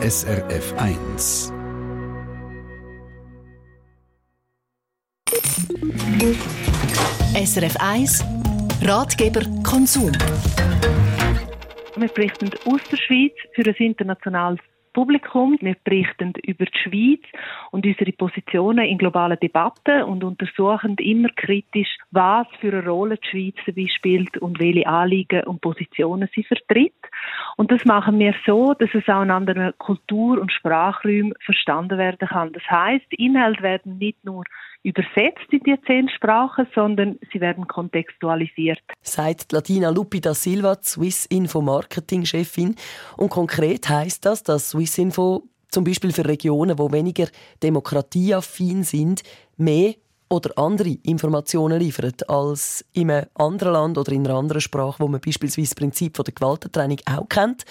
SRF 1. SRF 1 Ratgeber Konsum. Wir berichten aus der Schweiz für ein internationales Publikum. Wir berichten über die Schweiz und unsere Positionen in globalen Debatten und untersuchen immer kritisch, was für eine Rolle die Schweiz dabei spielt und welche Anliegen und Positionen sie vertritt. Und das machen wir so, dass es auch in anderen Kultur- und Sprachräumen verstanden werden kann. Das heißt, Inhalte werden nicht nur übersetzt in die zehn Sprachen, sondern sie werden kontextualisiert. Sagt Latina Lupi da Silva, Swiss Info Marketing Chefin. Und konkret heißt das, dass Swiss Info zum Beispiel für Regionen, wo weniger demokratieaffin sind, mehr oder andere Informationen liefert als in einem anderen Land oder in einer anderen Sprache, wo man beispielsweise das Prinzip der Gewaltentrennung auch kennt.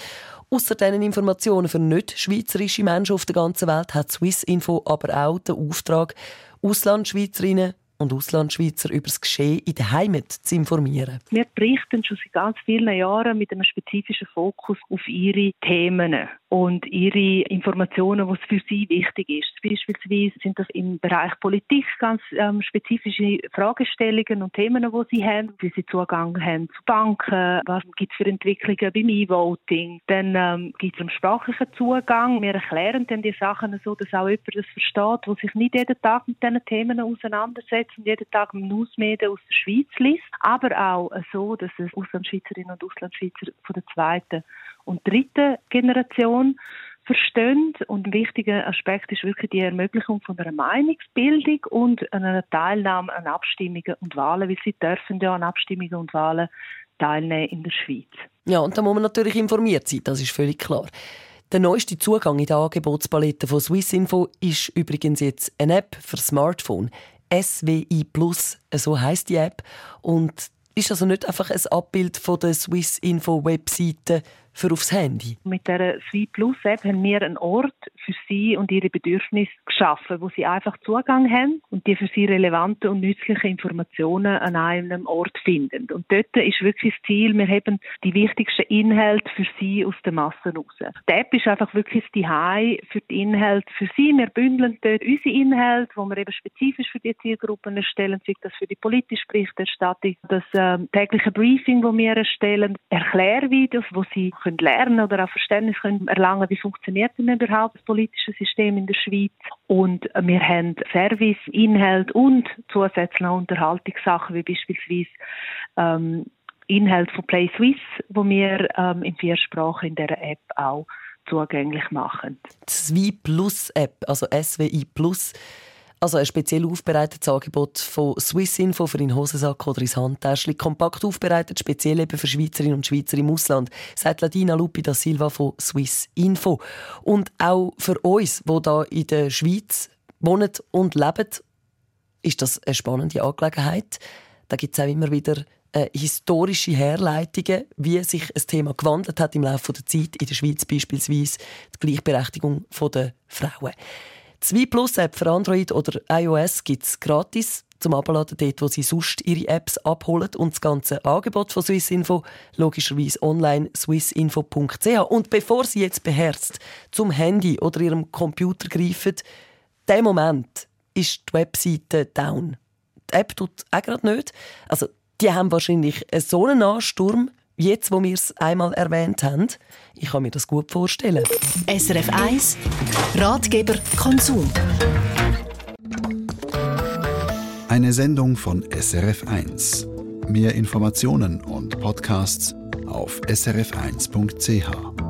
Außer diesen Informationen für nicht-schweizerische Menschen auf der ganzen Welt hat Swiss Info aber auch den Auftrag, Auslandschweizerinnen und Auslandschweizer über das Geschehen in der Heimat zu informieren. Wir berichten schon seit ganz vielen Jahren mit einem spezifischen Fokus auf ihre Themen und ihre Informationen, was für sie wichtig ist. Beispielsweise sind das im Bereich Politik ganz ähm, spezifische Fragestellungen und Themen, die sie haben, wie sie Zugang haben zu Banken, was gibt es für Entwicklungen beim E-Voting. Dann ähm, gibt es einen sprachlichen Zugang. Wir erklären dann die Sachen so, dass auch jemand das versteht, der sich nicht jeden Tag mit diesen Themen auseinandersetzt und jeden Tag Newsmedien aus der Schweiz liest. Aber auch so, dass es Auslandschweizerinnen und Auslandschweizer von der zweiten und dritten Generation verstehen. Und ein wichtiger Aspekt ist wirklich die Ermöglichung von einer Meinungsbildung und einer Teilnahme an Abstimmungen und Wahlen, weil sie dürfen ja an Abstimmungen und Wahlen teilnehmen in der Schweiz. Ja, und da muss man natürlich informiert sein, das ist völlig klar. Der neueste Zugang in die Angebotspalette von Swissinfo ist übrigens jetzt eine App für Smartphone. SWI Plus, so heißt die App. Und ist also nicht einfach ein Abbild von der Swissinfo Webseite für aufs Handy. Mit der Sweet Plus App haben wir einen Ort für sie und ihre Bedürfnisse geschaffen, wo sie einfach Zugang haben und die für sie relevanten und nützlichen Informationen an einem Ort finden. Und dort ist wirklich das Ziel, wir haben die wichtigsten Inhalte für sie aus den Massen raus. Die App ist einfach wirklich die High für die Inhalte für sie. Wir bündeln dort unsere Inhalte, wo wir eben spezifisch für die Zielgruppen erstellen, sei das für die politische Berichterstattung, das äh, tägliche Briefing, wo wir erstellen, Erklärvideos, wo sie können lernen oder auch Verständnis können erlangen, wie funktioniert denn überhaupt das politische System in der Schweiz. Und wir haben Service, Inhalt und zusätzlich noch Unterhaltungssachen, wie beispielsweise ähm, Inhalt von Play Swiss, wo wir ähm, in vier Sprachen in der App auch zugänglich machen. Die SWI Plus App, also SWI Plus, also ein speziell aufbereitetes Angebot von Swissinfo für den Hosensack oder ins Handtäschchen. Kompakt aufbereitet, speziell eben für Schweizerinnen und Schweizer im Ausland, sagt Ladina Lupi da Silva von Swissinfo. Und auch für uns, die hier in der Schweiz wohnen und leben, ist das eine spannende Angelegenheit. Da gibt es auch immer wieder äh, historische Herleitungen, wie sich ein Thema gewandelt hat im Laufe der Zeit, in der Schweiz beispielsweise die Gleichberechtigung der Frauen. Zwei Plus App für Android oder iOS gibt es gratis zum Abladen dort, wo Sie sonst Ihre Apps abholen und das ganze Angebot von Swissinfo logischerweise online swissinfo.ch. Und bevor Sie jetzt beherzt zum Handy oder Ihrem Computer greifen, der Moment ist die Webseite down. Die App tut auch gerade nicht. Also, die haben wahrscheinlich so einen Ansturm, Jetzt, wo wir es einmal erwähnt haben, ich kann mir das gut vorstellen. SRF 1 Ratgeber Konsum. Eine Sendung von SRF 1. Mehr Informationen und Podcasts auf srf1.ch.